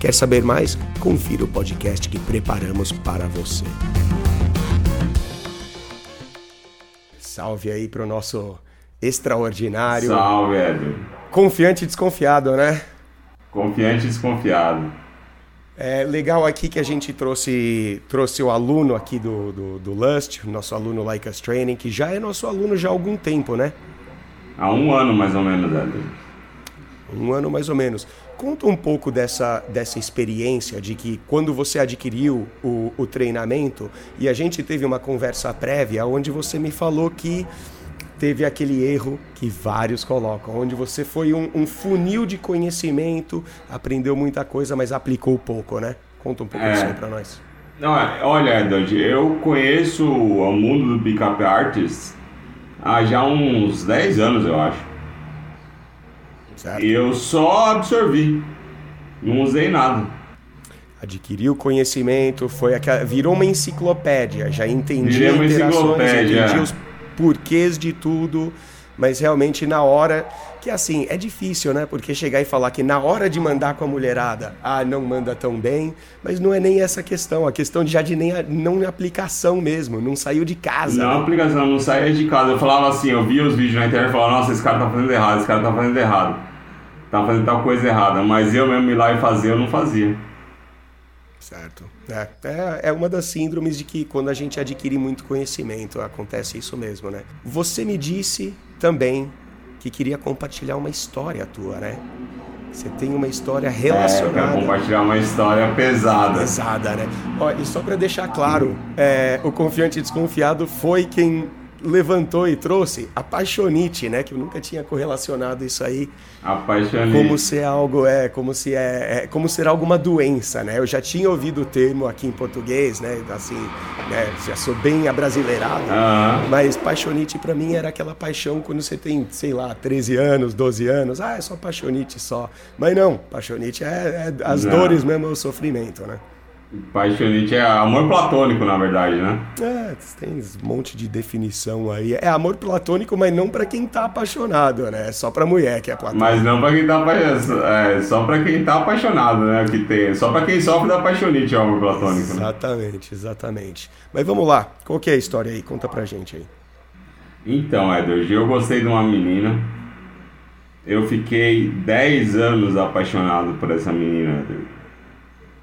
Quer saber mais? Confira o podcast que preparamos para você. Salve aí para o nosso extraordinário. Salve, Edwin. Confiante e desconfiado, né? Confiante e desconfiado. É legal aqui que a gente trouxe, trouxe o aluno aqui do, do, do Lust, nosso aluno Like Us Training, que já é nosso aluno já há algum tempo, né? Há um ano mais ou menos, Edwin. Um ano mais ou menos. Conta um pouco dessa, dessa experiência de que quando você adquiriu o, o treinamento e a gente teve uma conversa prévia onde você me falou que teve aquele erro que vários colocam, onde você foi um, um funil de conhecimento, aprendeu muita coisa, mas aplicou pouco, né? Conta um pouco é. disso aí pra nós. Não, é, olha, Edward, eu conheço o mundo do Pickup Artist há já uns 10 anos, eu acho. Certo. Eu só absorvi. Não usei nada. Adquiriu conhecimento, foi aquela, virou uma enciclopédia, já entendia uma interações, entendia é. os porquês de tudo, mas realmente na hora que assim, é difícil, né? Porque chegar e falar que na hora de mandar com a mulherada, ah, não manda tão bem, mas não é nem essa questão, a questão de já de nem não aplicação mesmo, não saiu de casa. Não né? aplicação, não saía de casa. Eu falava assim, eu via os vídeos na internet e falava, nossa, esse cara tá fazendo errado, esse cara tá fazendo errado tá fazendo tal coisa errada, mas eu mesmo ir lá e fazer, eu não fazia. Certo. É, é, é, uma das síndromes de que quando a gente adquire muito conhecimento, acontece isso mesmo, né? Você me disse também que queria compartilhar uma história tua, né? Você tem uma história relacionada. É, compartilhar uma história pesada. Pesada, né? Ó, e só para deixar claro, é, o confiante e desconfiado foi quem levantou e trouxe a paixonite, né? Que eu nunca tinha correlacionado isso aí. A paixonite. Como se algo é, como se é, é, como ser alguma doença, né? Eu já tinha ouvido o termo aqui em português, né? Assim, né? Já sou bem abrasileirado, uhum. mas paixonite para mim era aquela paixão quando você tem, sei lá, 13 anos, 12 anos. Ah, é só paixonite só. Mas não, paixonite é, é as não. dores mesmo, é o sofrimento, né? Paixonite é amor platônico, na verdade, né? É, tem um monte de definição aí. É amor platônico, mas não para quem tá apaixonado, né? É só pra mulher que é platônico. Mas não para quem tá apaixonado. É, só pra quem tá apaixonado, né? Que tem, só pra quem sofre da paixonite é o amor platônico. Exatamente, né? exatamente. Mas vamos lá, qual que é a história aí? Conta pra gente aí. Então, Edward, eu gostei de uma menina. Eu fiquei 10 anos apaixonado por essa menina, Edward.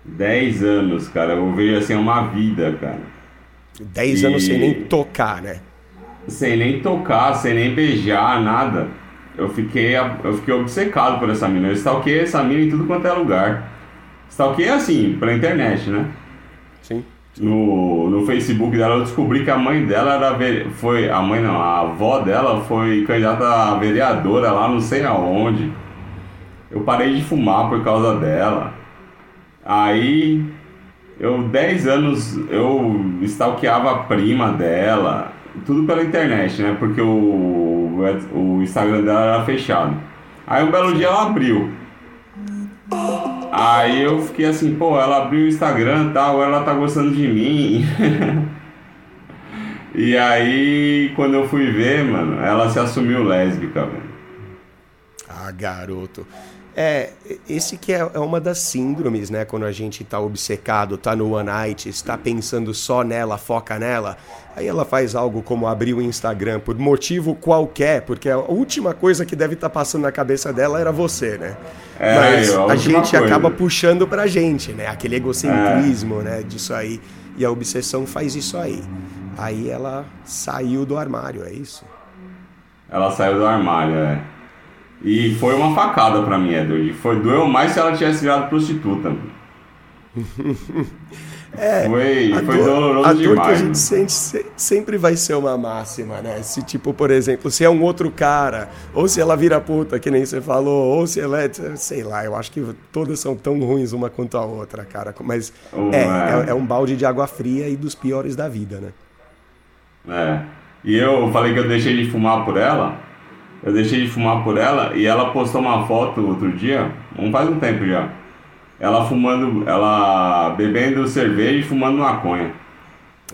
10 anos, cara. Eu vejo assim uma vida, cara. 10 e... anos sem nem tocar, né? Sem nem tocar, sem nem beijar, nada. Eu fiquei, eu fiquei obcecado por essa mina. Eu stalkeei essa mina em tudo quanto é lugar. Stalkeei assim, pela internet, né? Sim. No, no Facebook dela eu descobri que a mãe dela era foi a mãe não, a avó dela foi candidata a vereadora lá não sei aonde. Eu parei de fumar por causa dela. Aí eu 10 anos eu stalkeava a prima dela, tudo pela internet, né? Porque o, o Instagram dela era fechado. Aí um belo dia ela abriu. Aí eu fiquei assim, pô, ela abriu o Instagram e tal, ela tá gostando de mim. e aí, quando eu fui ver, mano, ela se assumiu lésbica, velho. Ah, garoto. É, esse que é, é uma das síndromes, né? Quando a gente tá obcecado, tá no one night, está pensando só nela, foca nela. Aí ela faz algo como abrir o Instagram por motivo qualquer, porque a última coisa que deve estar tá passando na cabeça dela era você, né? É, Mas a, a gente coisa. acaba puxando pra gente, né? Aquele egocentrismo, é. né? Disso aí. E a obsessão faz isso aí. Aí ela saiu do armário, é isso? Ela saiu do armário, é. E foi uma facada pra mim, Edward. Foi doeu mais se ela tivesse virado prostituta. É, foi, a foi dor, doloroso a dor demais. que a gente sente se- sempre vai ser uma máxima, né? Se, tipo, por exemplo, se é um outro cara, ou se ela vira puta, que nem você falou, ou se ela é, sei lá, eu acho que todas são tão ruins uma quanto a outra, cara. Mas Oh, é, é. é, é um balde de água fria e dos piores da vida, né? É. E eu falei que eu deixei de fumar por ela. Eu deixei de fumar por ela e ela postou uma foto outro dia, não faz um tempo já. Ela fumando, ela bebendo cerveja e fumando maconha.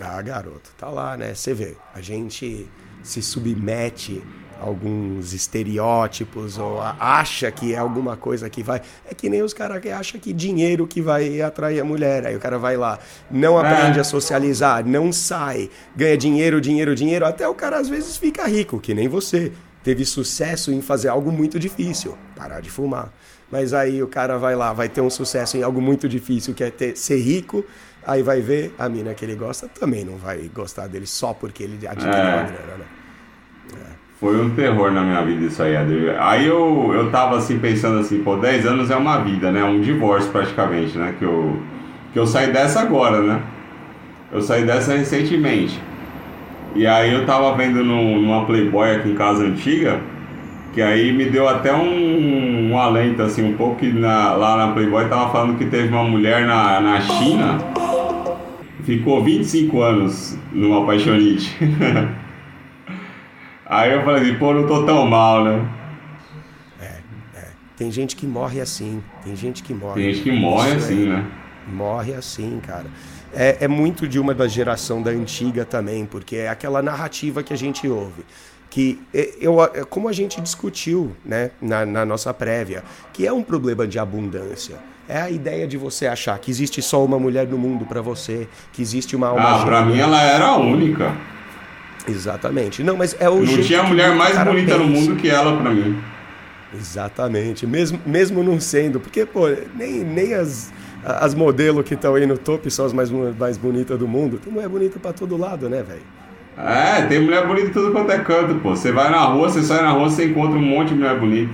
Ah, garoto, tá lá, né? Você vê, a gente se submete a alguns estereótipos ou acha que é alguma coisa que vai. É que nem os caras que acham que dinheiro que vai atrair a mulher. Aí o cara vai lá, não aprende É. a socializar, não sai, ganha dinheiro, dinheiro, dinheiro, até o cara às vezes fica rico, que nem você. Teve sucesso em fazer algo muito difícil, parar de fumar. Mas aí o cara vai lá, vai ter um sucesso em algo muito difícil, que é ter, ser rico, aí vai ver a mina que ele gosta também não vai gostar dele só porque ele adquiriu É. a grana, né? Foi um terror na minha vida isso aí, Adri. Aí eu, eu tava assim pensando assim, pô, 10 anos é uma vida, né? Um divórcio praticamente, né? Que eu, que eu saí dessa agora, né? Eu saí dessa recentemente. E aí eu tava vendo no, numa Playboy aqui em casa antiga, que aí me deu até um, um alento assim, um pouco que na- lá na Playboy tava falando que teve uma mulher na, na China, ficou 25 anos numa apaixonite. aí eu falei assim, pô, não tô tão mal, né? Tem gente que morre assim, tem gente que morre. Tem gente que morre Isso assim, é- né? Morre assim, cara. É, é muito de uma da geração da antiga também, porque é aquela narrativa que a gente ouve. Que é, eu, é como a gente discutiu né, na, na nossa prévia, que é um problema de abundância. É a ideia de você achar que existe só uma mulher no mundo pra você, que existe uma alma Ah, gêmea. mim ela era a única. Exatamente. Não, mas é o Não tinha que mulher mais bonita no pensa. mundo que ela pra mim. Exatamente, mesmo, mesmo não sendo, porque, pô, nem, nem as, as modelos que estão aí no topo são as mais, mais bonitas do mundo. Tem mulher bonita pra todo lado, né, velho? É, tem mulher bonita em tudo quanto é canto, pô. Você vai na rua, você sai na rua, você encontra um monte de mulher bonita.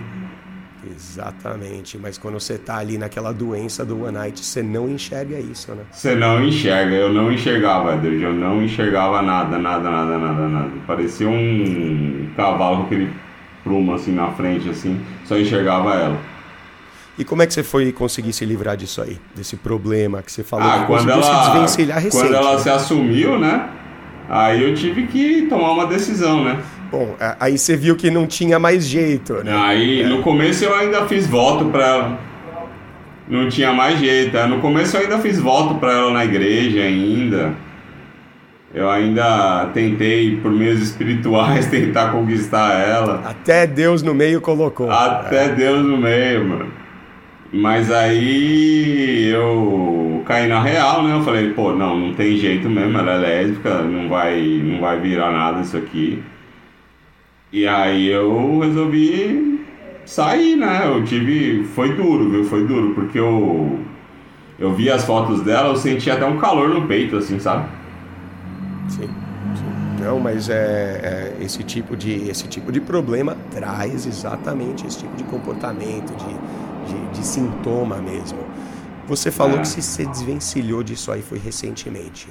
Exatamente, mas quando você tá ali naquela doença do One Night, você não enxerga isso, né? Você não enxerga, eu não enxergava, Deus, eu não enxergava nada, nada, nada, nada, nada. Parecia um cavalo com aquele prumo assim na frente, assim, só enxergava ela. E como é que você foi conseguir se livrar disso aí? Desse problema que você falou Ah, que quando conseguiu se ela, desvencilhar recente. quando ela né? se assumiu, né? Aí eu tive que tomar uma decisão, né? Bom, aí você viu que não tinha mais jeito, né? Aí no começo eu ainda fiz voto pra ela. Não tinha mais jeito. Aí, No começo eu ainda fiz voto pra ela na igreja ainda. Eu ainda tentei, por meios espirituais, tentar conquistar ela. Até Deus no meio colocou. Até Deus no meio, mano. Mas aí eu caí na real, né? Eu falei, pô, não, não tem jeito mesmo, ela é lésbica, não vai, não vai virar nada isso aqui. E aí eu resolvi sair, né? Eu tive. Foi duro, viu? Foi duro, porque eu. Eu vi as fotos dela, eu senti até um calor no peito, assim, sabe? Sim, sim. Não, mas é, é, esse, tipo de, esse tipo de problema traz exatamente esse tipo de comportamento, de, de, de sintoma mesmo. Você falou É. que se você desvencilhou disso aí foi recentemente.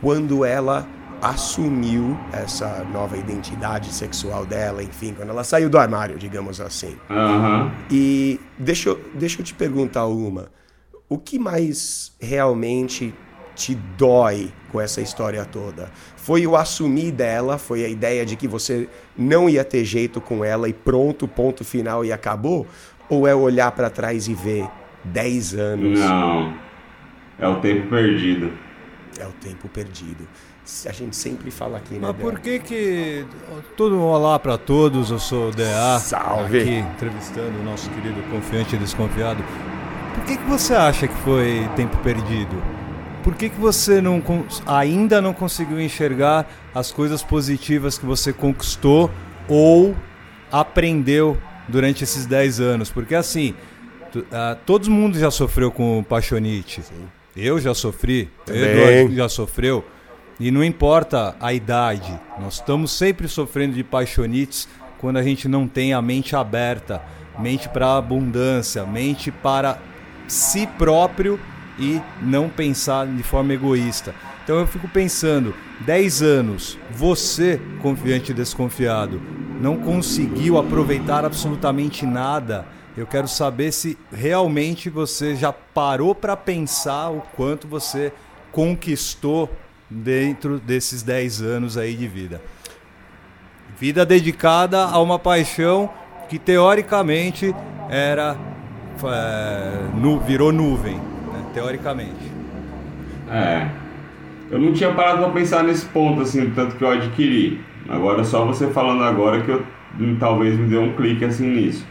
Quando ela assumiu essa nova identidade sexual dela, enfim, quando ela saiu do armário, digamos assim. Aham. E deixa eu, deixa eu te perguntar uma. O que mais realmente te dói com essa história toda? Foi o assumir dela? Foi a ideia de que você não ia ter jeito com ela e pronto, ponto final e acabou? Ou é olhar pra trás e ver 10 anos? Não. É o tempo perdido. É o tempo perdido. A gente sempre fala aqui, né? Mas por que que... Todo olá para todos, eu sou o DA. Salve. Aqui, entrevistando o nosso querido confiante e desconfiado. Por que que você acha que foi tempo perdido? Por que que você não cons- ainda não conseguiu enxergar as coisas positivas que você conquistou ou aprendeu durante esses 10 anos? Porque assim, tu- ah, todo mundo já sofreu com paixonite. Eu já sofri, Também. Eduardo já sofreu. E não importa a idade, nós estamos sempre sofrendo de paixonites quando a gente não tem a mente aberta, mente para abundância, mente para si próprio e não pensar de forma egoísta. Então eu fico pensando, 10 anos, você, confiante e desconfiado, não conseguiu aproveitar absolutamente nada. Eu quero saber se realmente você já parou para pensar o quanto você conquistou dentro desses 10 anos aí de vida. Vida dedicada a uma paixão que teoricamente era é, nu, virou nuvem, né? teoricamente. É. Eu não tinha parado para pensar nesse ponto assim, tanto que eu adquiri. Agora só você falando agora que eu talvez me deu um clique assim nisso.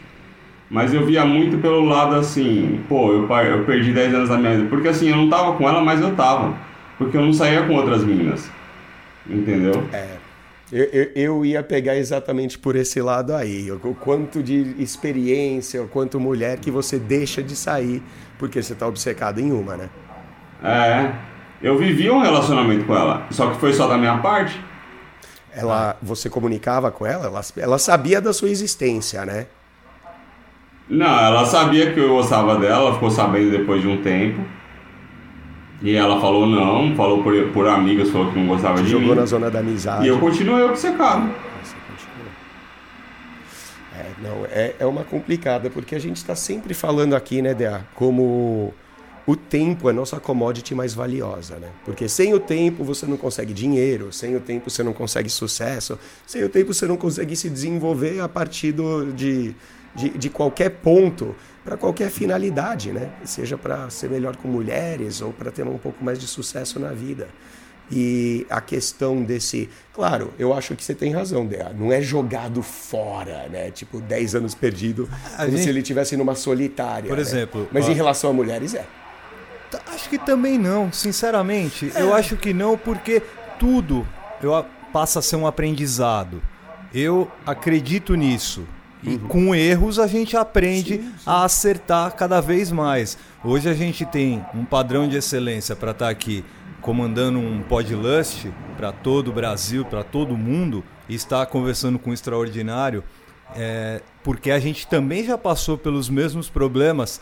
Mas eu via muito pelo lado assim, pô, eu, eu perdi 10 anos da minha vida. Porque assim, eu não tava com ela, mas eu tava. Porque eu não saía com outras meninas. Entendeu? É. Eu, eu, eu, ia pegar exatamente por esse lado aí. O quanto de experiência, o quanto mulher que você deixa de sair porque você tá obcecado em uma, né? É. Eu vivi um relacionamento com ela, só que foi só da minha parte. Ela, você comunicava com ela? Ela, ela sabia da sua existência, né? Não, ela sabia que eu gostava dela, ficou sabendo depois de um tempo. E ela falou não, falou por, por amigas, falou que não gostava de Jogou mim. Jogou na zona da amizade. E eu continuei obcecado. Você. É, não, é, é uma complicada, porque a gente está sempre falando aqui, né, Dea, como o tempo é nossa commodity mais valiosa, né? Porque sem o tempo você não consegue dinheiro, sem o tempo você não consegue sucesso, sem o tempo você não consegue se desenvolver a partir do, de, de, de qualquer ponto para qualquer finalidade, né? Seja para ser melhor com mulheres ou para ter um pouco mais de sucesso na vida. E a questão desse. Claro, eu acho que você tem razão, Dea. Não é jogado fora, né? Tipo, 10 anos perdido, como gente... se ele tivesse numa solitária. Por né? exemplo. Mas ó... em relação a mulheres, é. Acho que também não, sinceramente. É. Eu acho que não, porque tudo eu, passa a ser um aprendizado. Eu acredito nisso. E uhum. com erros a gente aprende sim, sim. a acertar cada vez mais. Hoje a gente tem um padrão de excelência para estar tá aqui comandando um podlust para todo o Brasil, para todo o mundo, e estar conversando com o extraordinário, é, porque a gente também já passou pelos mesmos problemas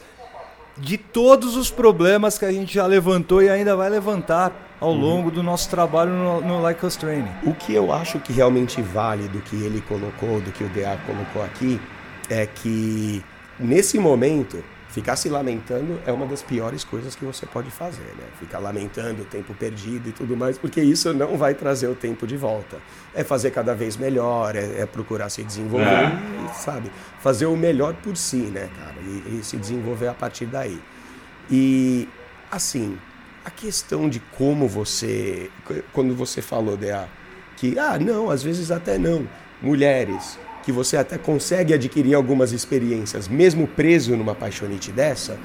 de todos os problemas que a gente já levantou e ainda vai levantar ao uhum. longo do nosso trabalho no, no Like Us Training. O que eu acho que realmente vale do que ele colocou, do que o DA colocou aqui, é que nesse momento ficar se lamentando é uma das piores coisas que você pode fazer, né? Ficar lamentando o tempo perdido e tudo mais, porque isso não vai trazer o tempo de volta. É fazer cada vez melhor, é, é procurar se desenvolver, é. e, sabe? Fazer o melhor por si, né, cara? E, e se desenvolver a partir daí. E, assim, a questão de como você. Quando você falou, DA, que, ah, não, às vezes até não. Mulheres, que você até consegue adquirir algumas experiências, mesmo preso numa paixonite dessa,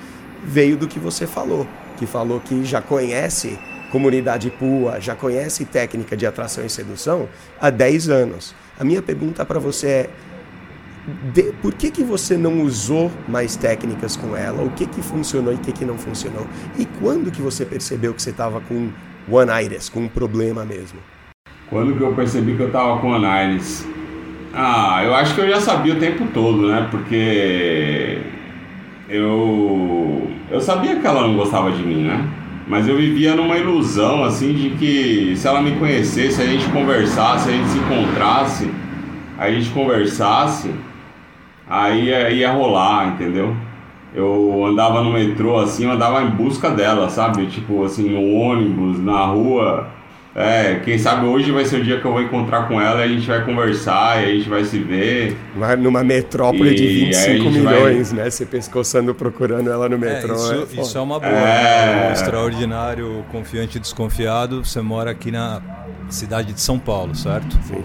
veio do que você falou, que falou que já conhece comunidade PUA, já conhece técnica de atração e sedução há 10 anos. A minha pergunta para você é: de, por que, que você não usou mais técnicas com ela? O que, que funcionou e o que, que não funcionou? E quando que você percebeu que você estava com one iris, com um problema mesmo? Quando que eu percebi que eu estava com one iris? Ah, eu acho que eu já sabia o tempo todo, né? Porque eu eu sabia que ela não gostava de mim, né? Mas eu vivia numa ilusão assim de que se ela me conhecesse, a gente conversasse, a gente se encontrasse, a gente conversasse, aí ia, ia rolar, entendeu? Eu andava no metrô assim, eu andava em busca dela, sabe? Tipo assim, no ônibus, na rua, é, quem sabe hoje vai ser o dia que eu vou encontrar com ela e a gente vai conversar e a gente vai se ver. Vai numa metrópole e de 25 milhões, vai... né? Você pescoçando procurando ela no é, metrô. É, isso, é, isso é uma boa. É... Né? extraordinário, confiante e desconfiado. Você mora aqui na cidade de São Paulo, certo? Sim.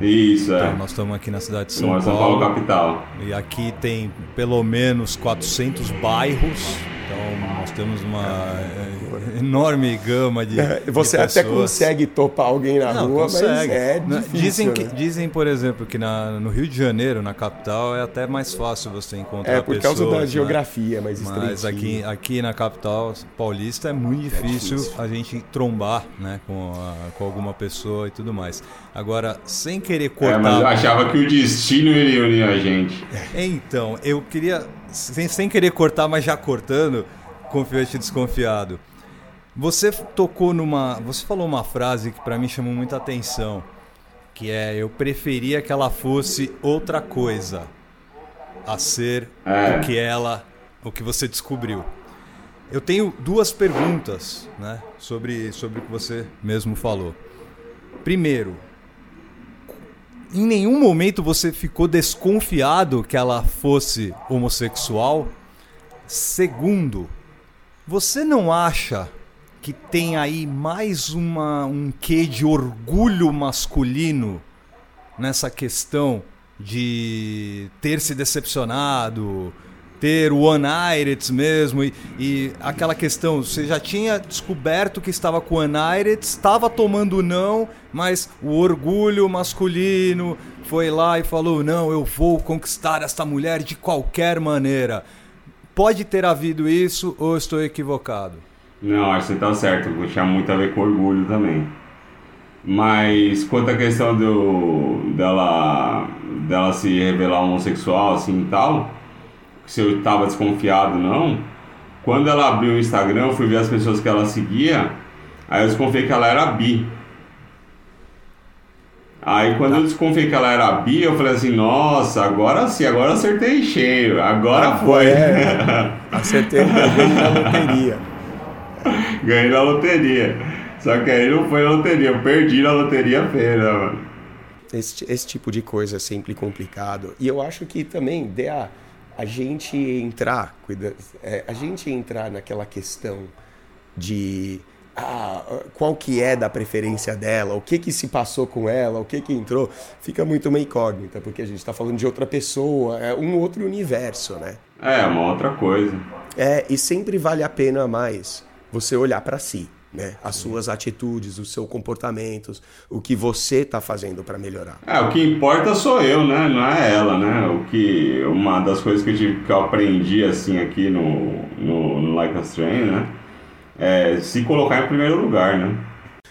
Isso, é. Então, nós estamos aqui na cidade de São Paulo. São Paulo capital. E aqui tem pelo menos 400 bairros. Então, nós temos uma é, enorme gama de. Você de até consegue topar alguém na Não, rua, consegue. mas é difícil, dizem, que, né? dizem, por exemplo, que na, no Rio de Janeiro, na capital, é até mais fácil você encontrar É por pessoas, causa da né? geografia, mas Mas aqui, aqui na capital paulista é muito difícil, é difícil. a gente trombar né, com, a, com alguma pessoa e tudo mais. Agora, sem querer cortar. É, mas eu achava que o destino iria unir a gente. Então, eu queria, sem, sem querer cortar, mas já cortando confiante desconfiado. Você tocou numa. Você falou uma frase que para mim chamou muita atenção. Que é eu preferia que ela fosse outra coisa a ser é. o que ela. o que você descobriu. Eu tenho duas perguntas né, sobre, sobre o que você mesmo falou. Primeiro, em nenhum momento você ficou desconfiado que ela fosse homossexual? Segundo, você não acha que tem aí mais uma, um quê de orgulho masculino nessa questão de ter se decepcionado, ter o One mesmo e, e, aquela questão, você já tinha descoberto que estava com o One estava tomando não, mas o orgulho masculino foi lá e falou: "Não, eu vou conquistar esta mulher de qualquer maneira". Pode ter havido isso ou estou equivocado? Não, acho que você está certo, tinha muito a ver com orgulho também. Mas quanto à questão do, dela, dela se revelar homossexual assim e tal, se eu estava desconfiado não. Quando ela abriu o Instagram, eu fui ver as pessoas que ela seguia, aí eu desconfiei que ela era bi. Aí quando tá. eu desconfiei que ela era bi, eu falei assim, nossa, agora sim, agora acertei cheio, agora ah, foi. É, acertei, na loteria. ganhei na loteria. Só que aí não foi na loteria, eu perdi na loteria feira, mano. Esse, esse tipo de coisa é sempre complicado. E eu acho que também a a gente entrar, cuida, é, a gente entrar naquela questão de ah, qual que é da preferência dela, o que que se passou com ela, o que que entrou, fica muito uma incógnita, porque a gente está falando de outra pessoa, é um outro universo, né? É, uma outra coisa. É, e sempre vale a pena mais você olhar para si né? As suas atitudes, os seus comportamentos, o que você está fazendo para melhorar. É, o que importa sou eu, né? Não é ela, né? O que uma das coisas que eu, tive, que eu aprendi assim aqui no, no, no Like a Strain, né? É se colocar em primeiro lugar, né?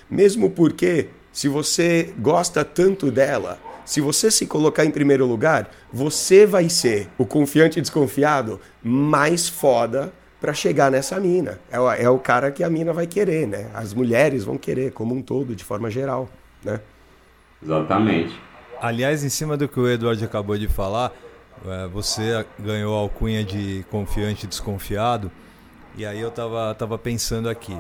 Mesmo porque se você gosta tanto dela, se você se colocar em primeiro lugar, você vai ser o confiante e desconfiado mais foda para chegar nessa mina. É o, é o cara que a mina vai querer, né? As mulheres vão querer, como um todo, de forma geral, né? Exatamente. Aliás, em cima do que o Eduardo acabou de falar, é, você ganhou a alcunha de confiante e desconfiado, e aí eu tava, tava pensando aqui.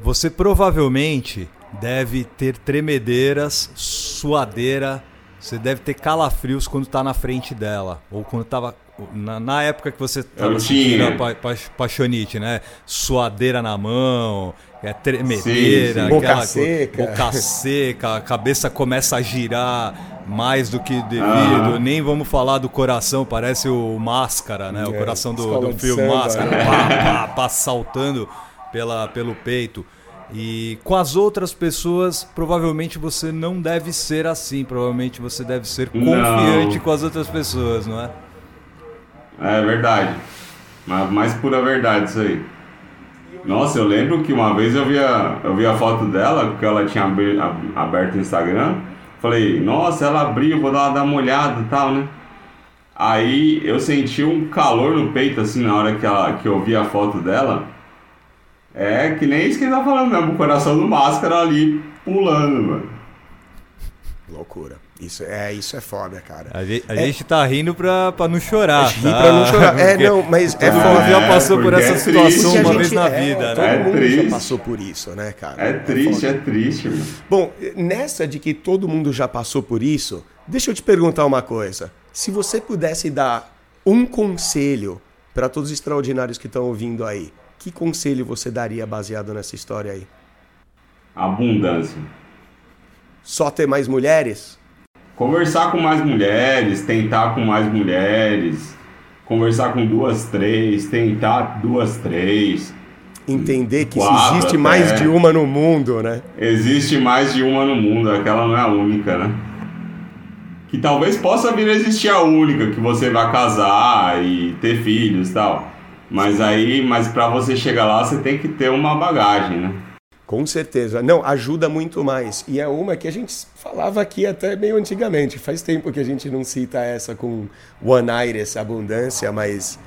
Você provavelmente deve ter tremedeiras, suadeira, você deve ter calafrios quando está na frente dela, ou quando estava na, na, época que você estava sentindo a pa, pa, paixonite, né? Suadeira na mão, é tremedeira, sim, sim. boca seca. Boca seca, a cabeça começa a girar mais do que devido. Ah. Nem vamos falar do coração, parece o Máscara, né? É, o coração do, do filme samba, Máscara, né? pá, pá, pá, saltando pela, pelo peito. E com as outras pessoas, provavelmente você não deve ser assim. Provavelmente você deve ser confiante não. com as outras pessoas, não é? É verdade. Mas mais pura verdade isso aí. Nossa, eu lembro que uma vez eu vi a, eu vi a foto dela, porque ela tinha aberto o Instagram. Falei, nossa, ela abriu, vou dar, dar uma olhada e tal, né? Aí eu senti um calor no peito, assim, na hora que, ela, que eu vi a foto dela. É que nem isso que ele tá falando mesmo, o coração do máscara ali pulando, mano. Loucura. Isso é, isso é foda, cara. A, gente, a é, gente tá rindo pra, pra não chorar. Rir tá? pra não chorar. É, não, mas é foda. já passou por essa é situação uma vez na é, vida, todo né? Todo mundo triste. já passou por isso, né, cara? É, triste, é, triste. Mano. Bom, nessa de que todo mundo já passou por isso, deixa eu te perguntar uma coisa. Se você pudesse dar um conselho para todos os extraordinários que estão ouvindo aí, que conselho você daria baseado nessa história aí? Abundância. Só ter mais mulheres? Conversar com mais mulheres, tentar com mais mulheres, conversar com duas, três, tentar duas, três. Entender que existe até. mais de uma no mundo, né? Existe mais de uma no mundo, aquela não é a única, né? Que talvez possa vir a existir a única, que você vai casar e ter filhos e tal. Mas aí, mas para você chegar lá, você tem que ter uma bagagem, né? Com certeza. Não, ajuda muito mais. E é uma que a gente falava aqui até meio antigamente. Faz tempo que a gente não cita essa com One Iris, abundância, mas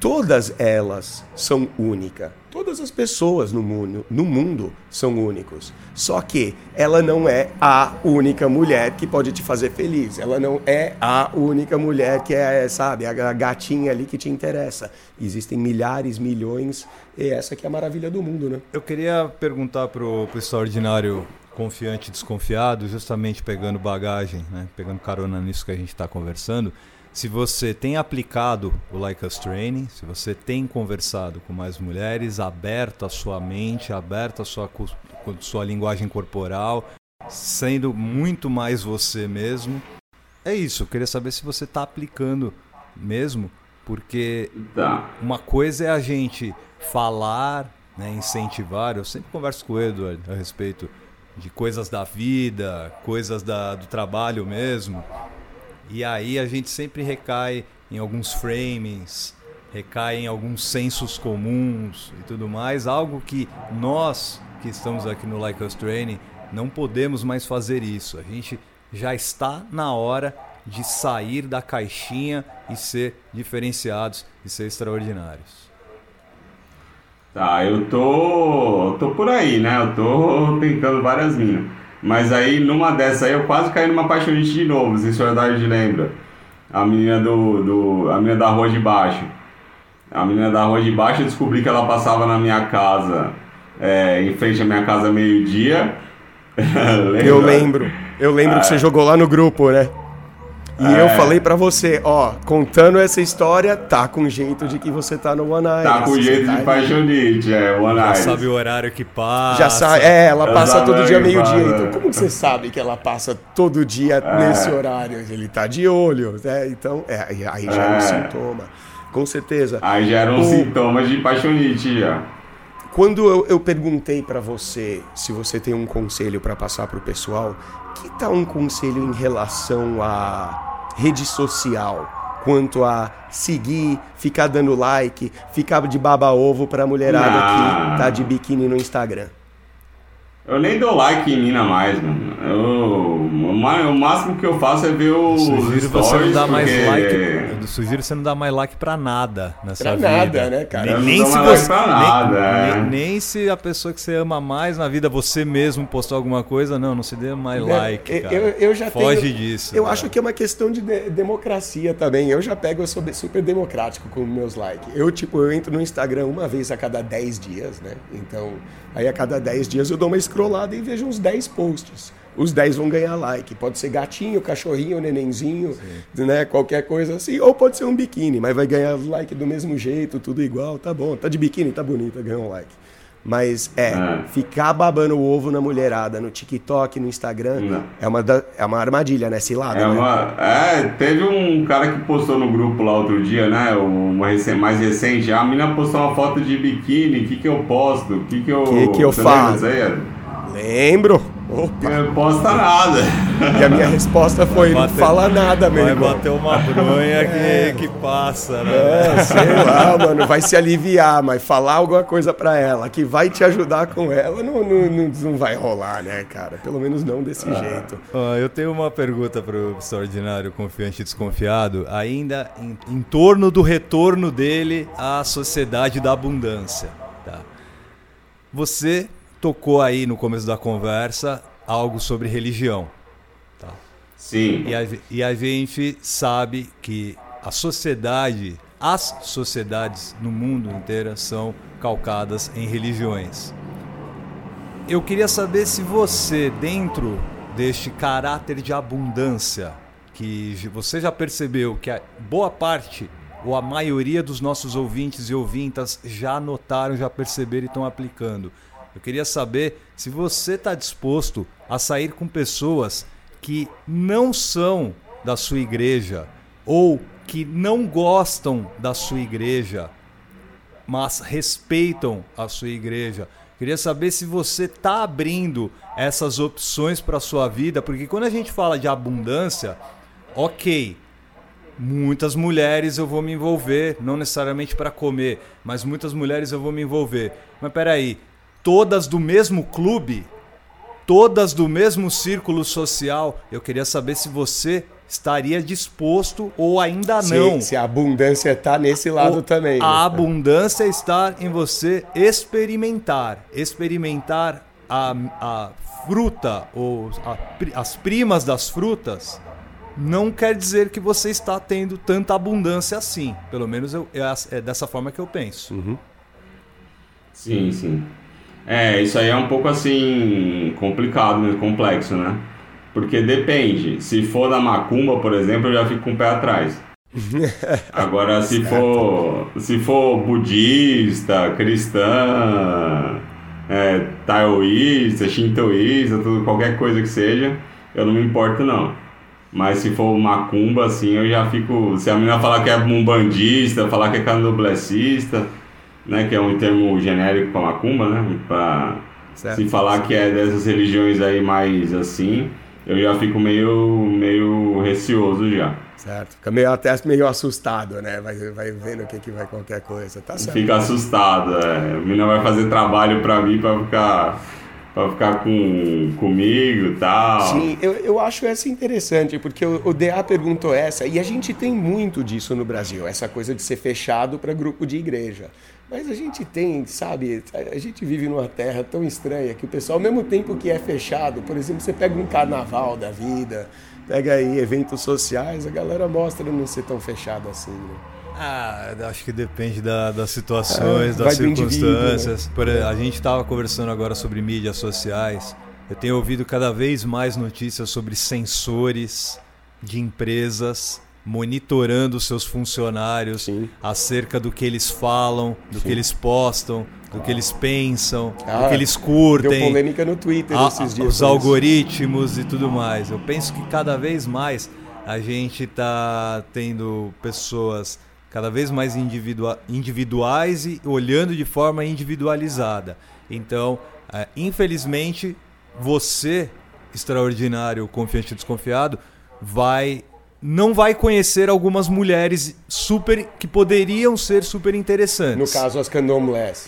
todas elas são únicas. Todas as pessoas no mundo, no mundo são únicos. Só que ela não é a única mulher que pode te fazer feliz. Ela não é a única mulher que é, sabe, a gatinha ali que te interessa. Existem milhares, milhões, e essa que é a maravilha do mundo, né? Eu queria perguntar pro, pro extraordinário confiante e desconfiado, justamente pegando bagagem, né? pegando carona nisso que a gente está conversando se você tem aplicado o Like Us Training, se você tem conversado com mais mulheres, aberto a sua mente, aberto a sua, sua linguagem corporal, sendo muito mais você mesmo. É isso, eu queria saber se você está aplicando mesmo, porque tá. uma coisa é a gente falar, né, incentivar. Eu sempre converso com o Edward a respeito de coisas da vida, coisas da, do trabalho mesmo. E aí a gente sempre recai em alguns framings, recai em alguns sensos comuns e tudo mais, algo que nós que estamos aqui no Like Us Training não podemos mais fazer isso. A gente já está na hora de sair da caixinha e ser diferenciados e ser extraordinários. Tá, eu tô, tô por aí, né? Eu tô tentando várias minhas. Mas aí, numa dessas aí, eu quase caí numa paixonite de novo, se o senhor lembra. A menina do, do. A menina da rua de baixo. A menina da rua de baixo, eu descobri que ela passava na minha casa, é, em frente à minha casa meio-dia. eu lembro. Eu lembro que você jogou lá no grupo, né? E é. eu falei para você, ó, contando essa história, tá com jeito de que você tá no One Night. Tá com jeito tá de paixonite, é, One Night. Já sabe o horário que passa. Já sabe, é, ela passa todo dia meio-dia. Então, como que você sabe que ela passa todo dia é. nesse horário? Ele tá de olho, né? Então, é, aí já é um é. sintoma. Com certeza. Aí já era um o... sintoma de paixonite, já. Quando eu, eu perguntei para você se você tem um conselho para passar pro pessoal, que tal um conselho em relação à rede social? Quanto a seguir, ficar dando like, ficar de baba-ovo pra mulherada que tá de biquíni no Instagram? Eu nem dou like em mina mais, mano. Eu, o máximo que eu faço é ver os sugiro você não dar mais like. Eu sugiro você não dar mais like pra nada nessa pra vida. nada, né, cara? Nem, nem se você, like nada, nem, é. nem, nem, se a pessoa que você ama mais na vida, você mesmo postou alguma coisa, não, não se dê mais é, like, cara. Eu, eu já Foge tenho, disso. Eu cara. acho que é uma questão de, de democracia também. Eu já pego, eu sou super democrático com meus likes. Eu, tipo, eu entro no Instagram uma vez a cada 10 dias, né? Então, aí a cada 10 dias eu dou uma scrollada e vejo uns 10 posts. Os 10 vão ganhar like. Pode ser gatinho, cachorrinho, nenenzinho, né? Qualquer coisa assim. Ou pode ser um biquíni, mas vai ganhar like do mesmo jeito, tudo igual. Tá bom. Tá de biquíni, tá bonito, ganhou um like. Mas é, é, ficar babando o ovo na mulherada no TikTok, no Instagram, é uma, da, é uma armadilha, né? Cilada, é né? Uma, é, teve um cara que postou no grupo lá outro dia, né? Uma mais recente. A menina postou uma foto de biquíni, o que, que eu posto? O que, que eu. que, que eu faço? Lembro. Opa. Não posta nada. E a minha resposta foi: bater, não fala nada, meu Vai bater uma bronha é. que, que passa, né? É, sei lá, mano. Vai se aliviar, mas falar alguma coisa pra ela que vai te ajudar com ela não, não, não, não vai rolar, né, cara? Pelo menos não desse ah. jeito. Ah, eu tenho uma pergunta pro extraordinário confiante e desconfiado, ainda em, em torno do retorno dele à sociedade da abundância. Tá? Você tocou aí no começo da conversa algo sobre religião. Tá? Sim. E a, e a gente sabe que a sociedade, as sociedades no mundo inteiro são calcadas em religiões. Eu queria saber se você, dentro deste caráter de abundância, que você já percebeu que a boa parte ou a maioria dos nossos ouvintes e ouvintas já notaram, já perceberam e estão aplicando. Eu queria saber se você está disposto a sair com pessoas que não são da sua igreja ou que não gostam da sua igreja, mas respeitam a sua igreja. Queria saber se você está abrindo essas opções para a sua vida, porque quando a gente fala de abundância, ok, muitas mulheres eu vou me envolver, não necessariamente para comer, mas muitas mulheres eu vou me envolver. Mas peraí, todas do mesmo clube, todas do mesmo círculo social. Eu queria saber se você estaria disposto ou ainda não. Se, se a abundância está nesse lado o, também. A né? abundância está em você experimentar. Experimentar a, a fruta ou a, as primas das frutas não quer dizer que você está tendo tanta abundância assim. Pelo menos eu, é, é dessa forma que eu penso. Uhum. Sim, sim. É, isso aí é um pouco assim complicado, né? complexo, né? Porque depende. Se for da macumba, por exemplo, eu já fico com o pé atrás. Agora, se for, se for budista, cristã, é, taoísta, shintoísta, tudo, qualquer coisa que seja, eu não me importo não. Mas se for macumba, assim, eu já fico. Se a menina falar que é mumbandista, falar que é candomblessista, né, que é um termo genérico para macumba, né, pra, se falar que é dessas religiões aí mais assim, eu já fico meio, meio receoso já. Certo. Fica meio, até meio assustado, né? Vai, vai vendo o que, que vai qualquer coisa. Tá certo. Fica assustado, é. A menina vai fazer trabalho para mim para ficar para ficar com, comigo e tal. Sim, eu, eu acho essa interessante, porque o, o DA perguntou essa, e a gente tem muito disso no Brasil, essa coisa de ser fechado para grupo de igreja. Mas a gente tem, sabe, a gente vive numa terra tão estranha que o pessoal, ao mesmo tempo que é fechado, por exemplo, você pega um carnaval da vida, pega aí eventos sociais, a galera mostra não ser tão fechado assim, né? Ah, acho que depende da, das situações, é, das circunstâncias. Né? A gente estava conversando agora sobre mídias sociais. Eu tenho ouvido cada vez mais notícias sobre sensores de empresas monitorando seus funcionários Sim. acerca do que eles falam, do Sim. que eles postam, do que eles pensam, ah, do que eles curtem. Deu polêmica no Twitter a, esses dias. Os algoritmos e tudo mais. Eu penso que cada vez mais a gente está tendo pessoas cada vez mais individua individuais e olhando de forma individualizada. Então, é, infelizmente, você, extraordinário, confiante e desconfiado, vai não vai conhecer algumas mulheres super que poderiam ser super interessantes. No caso, as candomblés.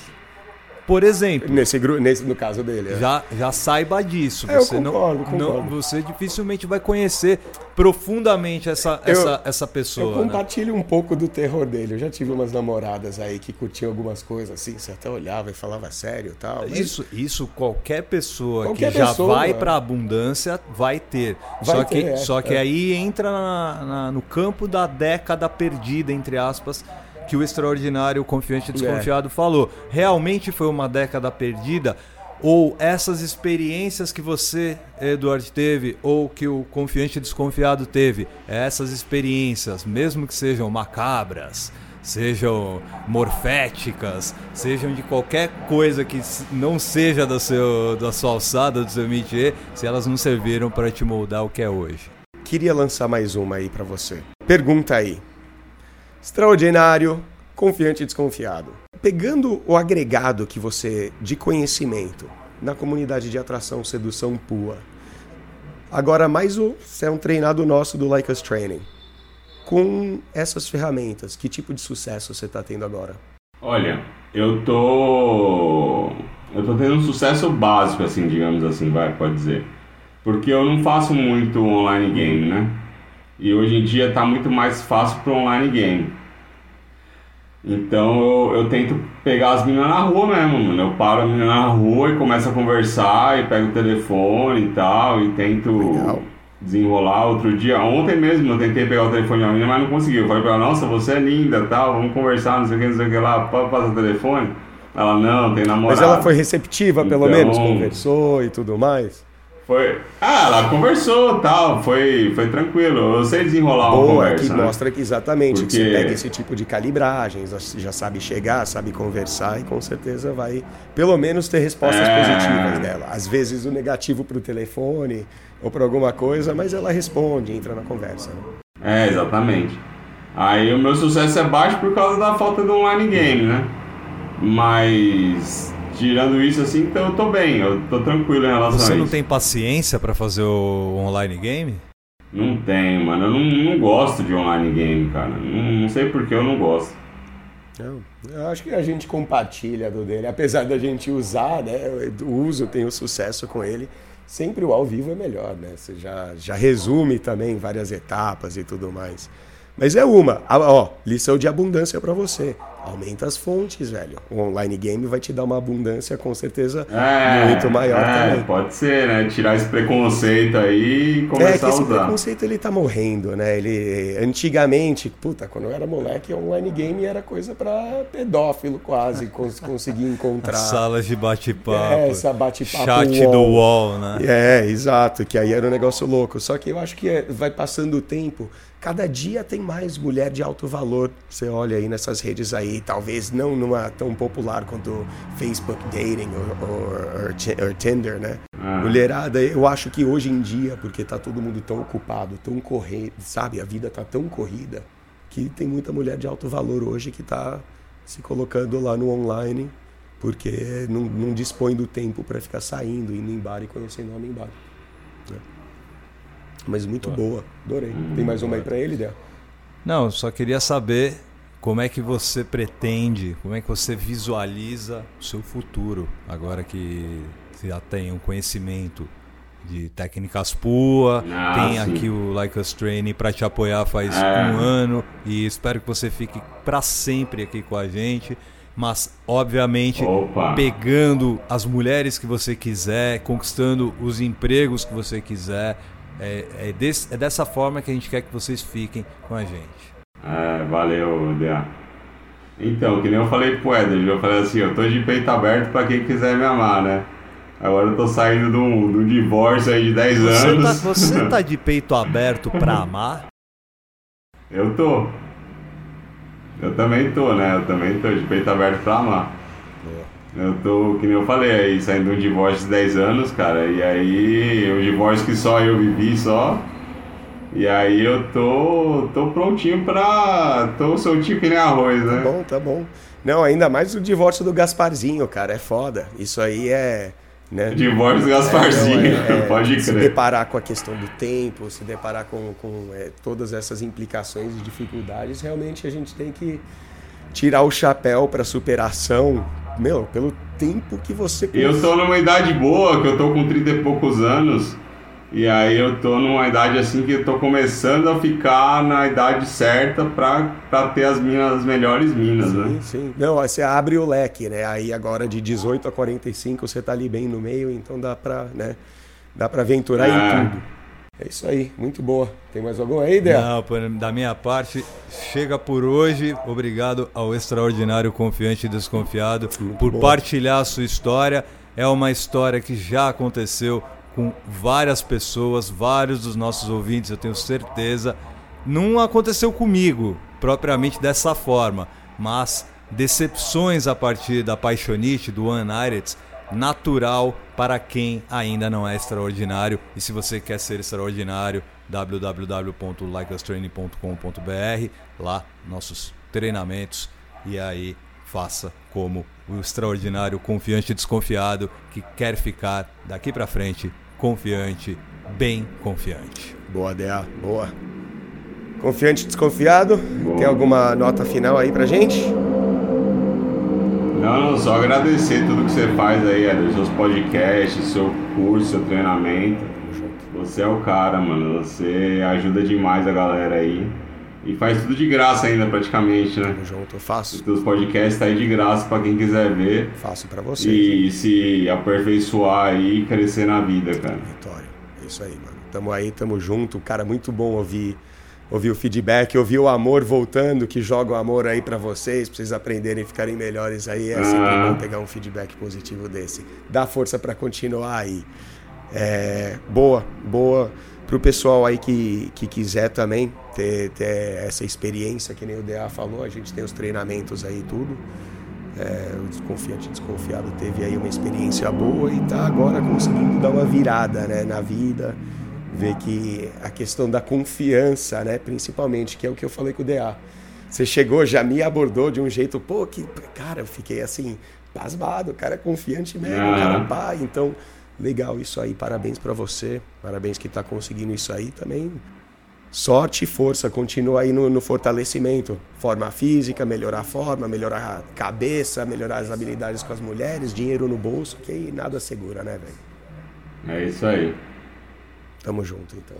Por exemplo. Nesse, nesse no caso dele. É. Já, já saiba disso. É, você concordo, não, concordo. não Você dificilmente vai conhecer profundamente essa, eu, essa, essa pessoa. Eu né? compartilho né? um pouco do terror dele. Eu já tive umas namoradas aí que curtiam algumas coisas assim, você até olhava e falava sério e tal. Mas... Isso, isso qualquer pessoa qualquer que já pessoa, vai para abundância vai ter. Vai só ter, que, é, só que aí entra na, na, no campo da década perdida, entre aspas que o extraordinário confiante e desconfiado é. falou. Realmente foi uma década perdida? Ou essas experiências que você, Eduardo, teve, ou que o confiante e desconfiado teve, essas experiências, mesmo que sejam macabras, sejam morféticas, sejam de qualquer coisa que não seja da, seu, da sua alçada, do seu métier, se elas não serviram para te moldar o que é hoje. Queria lançar mais uma aí para você. Pergunta aí extraordinário, confiante e desconfiado. Pegando o agregado que você de conhecimento na comunidade de atração, sedução pua. Agora mais o é um treinado nosso do Like Us Training. Com essas ferramentas, que tipo de sucesso você está tendo agora? Olha, eu tô eu tô tendo um sucesso básico assim, digamos assim, vai, pode dizer. Porque eu não faço muito online game, né? E hoje em dia está muito mais fácil para online game. Então eu, eu tento pegar as meninas na rua mesmo, mano. Eu paro a menina na rua e começo a conversar e pego o telefone e tal e tento Legal. desenrolar. Outro dia, ontem mesmo eu tentei pegar o telefone da menina, mas não consegui. Eu falei pra ela, nossa, você é linda tal, vamos conversar, não sei o que, não sei o que lá, pode passar o telefone? Ela, não, tem namorado. Mas ela foi receptiva, pelo então, menos, conversou e tudo mais? Foi. Ah, ela conversou tal, foi, foi tranquilo. Eu sei desenrolar Boa, uma conversa. que né? mostra que exatamente Porque... você pega esse tipo de calibragens, já sabe chegar, sabe conversar e com certeza vai, pelo menos, ter respostas é... positivas dela. Às vezes o negativo para o telefone ou para alguma coisa, mas ela responde, entra na conversa. Né? É, exatamente. Aí o meu sucesso é baixo por causa da falta do online game, né? Mas tirando isso assim, então eu tô bem, eu tô tranquilo em relação Você a não isso. tem paciência para fazer o online game? Não tenho, mano. Eu não, não gosto de online game, cara. Não, não sei porque eu não gosto. Eu, eu acho que a gente compartilha do dele, apesar da gente usar, né? O uso tem o sucesso com ele. sempre o ao vivo é melhor, né? Você já, já resume também várias etapas e tudo mais. Mas é uma, ó, lição de abundância para você. Aumenta as fontes, velho. O online game vai te dar uma abundância com certeza é, muito maior é, também. Pode ser, né? Tirar esse preconceito aí e começar é, que a usar. Esse preconceito ele tá morrendo, né? Ele antigamente, puta, quando eu era moleque, online game era coisa para pedófilo quase cons conseguir encontrar. As salas de bate-papo. É, essa bate-papo. Chat wall. do UOL, né? É, exato, que aí era um negócio louco. Só que eu acho que é, vai passando o tempo, cada dia tem mais mulher de alto valor. Você olha aí nessas redes aí, talvez não numa tão popular quanto Facebook Dating ou, ou, ou Tinder, né? Ah. Mulherada, eu acho que hoje em dia, porque tá todo mundo tão ocupado, tão correndo, sabe? A vida tá tão corrida, que tem muita mulher de alto valor hoje que tá se colocando lá no online, porque não, não dispõe do tempo para ficar saindo, indo em bar e conhecendo homem em bar. Né? Mas muito boa, adorei. Tem mais uma aí para ele, Del? Não, só queria saber como é que você pretende, como é que você visualiza o seu futuro, agora que você já tem um conhecimento de técnicas PUA, ah, tem sim. aqui o Like Us Training para te apoiar faz é. um ano e espero que você fique para sempre aqui com a gente. Mas, obviamente, Opa. pegando as mulheres que você quiser, conquistando os empregos que você quiser, é, é, desse, é dessa forma que a gente quer que vocês fiquem com a gente. É, valeu, Dea. Então, que nem eu falei pro Eder, eu falei assim, eu tô de peito aberto para quem quiser me amar, né? Agora eu tô saindo de um, de um divórcio aí de 10 você anos. Tá, você tá de peito aberto pra amar? Eu tô. Eu também tô, né? Eu também tô de peito aberto pra amar. Eu tô, que nem eu falei aí, saindo de um divórcio de 10 anos, cara, e aí um divórcio que só eu vivi só. E aí eu tô, tô prontinho pra. tô soltinho que nem arroz, né? Tá bom, tá bom. Não, ainda mais o divórcio do Gasparzinho, cara, é foda. Isso aí é. Né? Divórcio do Gasparzinho, é, é, pode crer. Se deparar com a questão do tempo, se deparar com, com é, todas essas implicações e dificuldades, realmente a gente tem que tirar o chapéu para superação, meu, pelo tempo que você. Eu tô numa idade boa, que eu tô com 30 e poucos anos. E aí eu tô numa idade assim que eu tô começando a ficar na idade certa para ter as minas as melhores minas, sim, né? Sim, Não, você abre o leque, né? Aí agora de 18 a 45 você tá ali bem no meio, então dá para, né? Dá para aventurar é. em tudo. É isso aí, muito boa. Tem mais alguma aí, Dea? Não, da minha parte, chega por hoje. Obrigado ao extraordinário confiante e desconfiado muito por boa. partilhar a sua história. É uma história que já aconteceu com várias pessoas, vários dos nossos ouvintes, eu tenho certeza. Não aconteceu comigo, propriamente dessa forma, mas decepções a partir da paixonite, do One Night, natural para quem ainda não é extraordinário. E se você quer ser extraordinário, www.likeustraining.com.br, lá nossos treinamentos e aí faça como o extraordinário confiante e desconfiado que quer ficar daqui para frente confiante, bem confiante. Boa, Dea, boa. Confiante e desconfiado, tem alguma nota final aí pra gente? Não, só agradecer tudo que você faz aí, Eder, seus podcasts, seu curso, seu treinamento. Você é o cara, mano. Você ajuda demais a galera aí. E faz tudo de graça ainda, praticamente, né? Tamo junto, eu faço. Os podcasts tá aí de graça para quem quiser ver. Faço para você. E se aperfeiçoar aí e crescer na vida, cara. Vitória. É isso aí, mano. Tamo aí, tamo junto. Cara, muito bom ouvir ouvir o feedback, ouvir o amor voltando, que joga o amor aí para vocês, pra vocês aprenderem e ficarem melhores aí. É sempre ah. bom pegar um feedback positivo desse. Dá força para continuar aí. É, boa, boa pro pessoal aí que, que quiser também ter, ter essa experiência, que nem o DA falou, a gente tem os treinamentos aí tudo. É, o desconfiante desconfiado teve aí uma experiência boa e tá agora conseguindo dar uma virada né, na vida ver que a questão da confiança, né, principalmente, que é o que eu falei com o DA. Você chegou, já me abordou de um jeito, pô, que cara, eu fiquei assim, pasmado, o cara é confiante mesmo, uhum. cara pai, então legal isso aí, parabéns para você, parabéns que está conseguindo isso aí também. Sorte e força, continua aí no, no, fortalecimento. Forma física, melhorar a forma, melhorar a cabeça, melhorar as habilidades com as mulheres, dinheiro no bolso, que nada segura, né, velho? É isso aí. Tamo junto, então.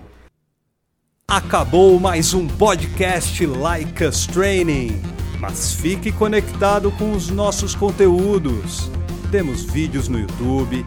Acabou mais um podcast Like Us Training. Mas fique conectado com os nossos conteúdos. Temos vídeos no YouTube,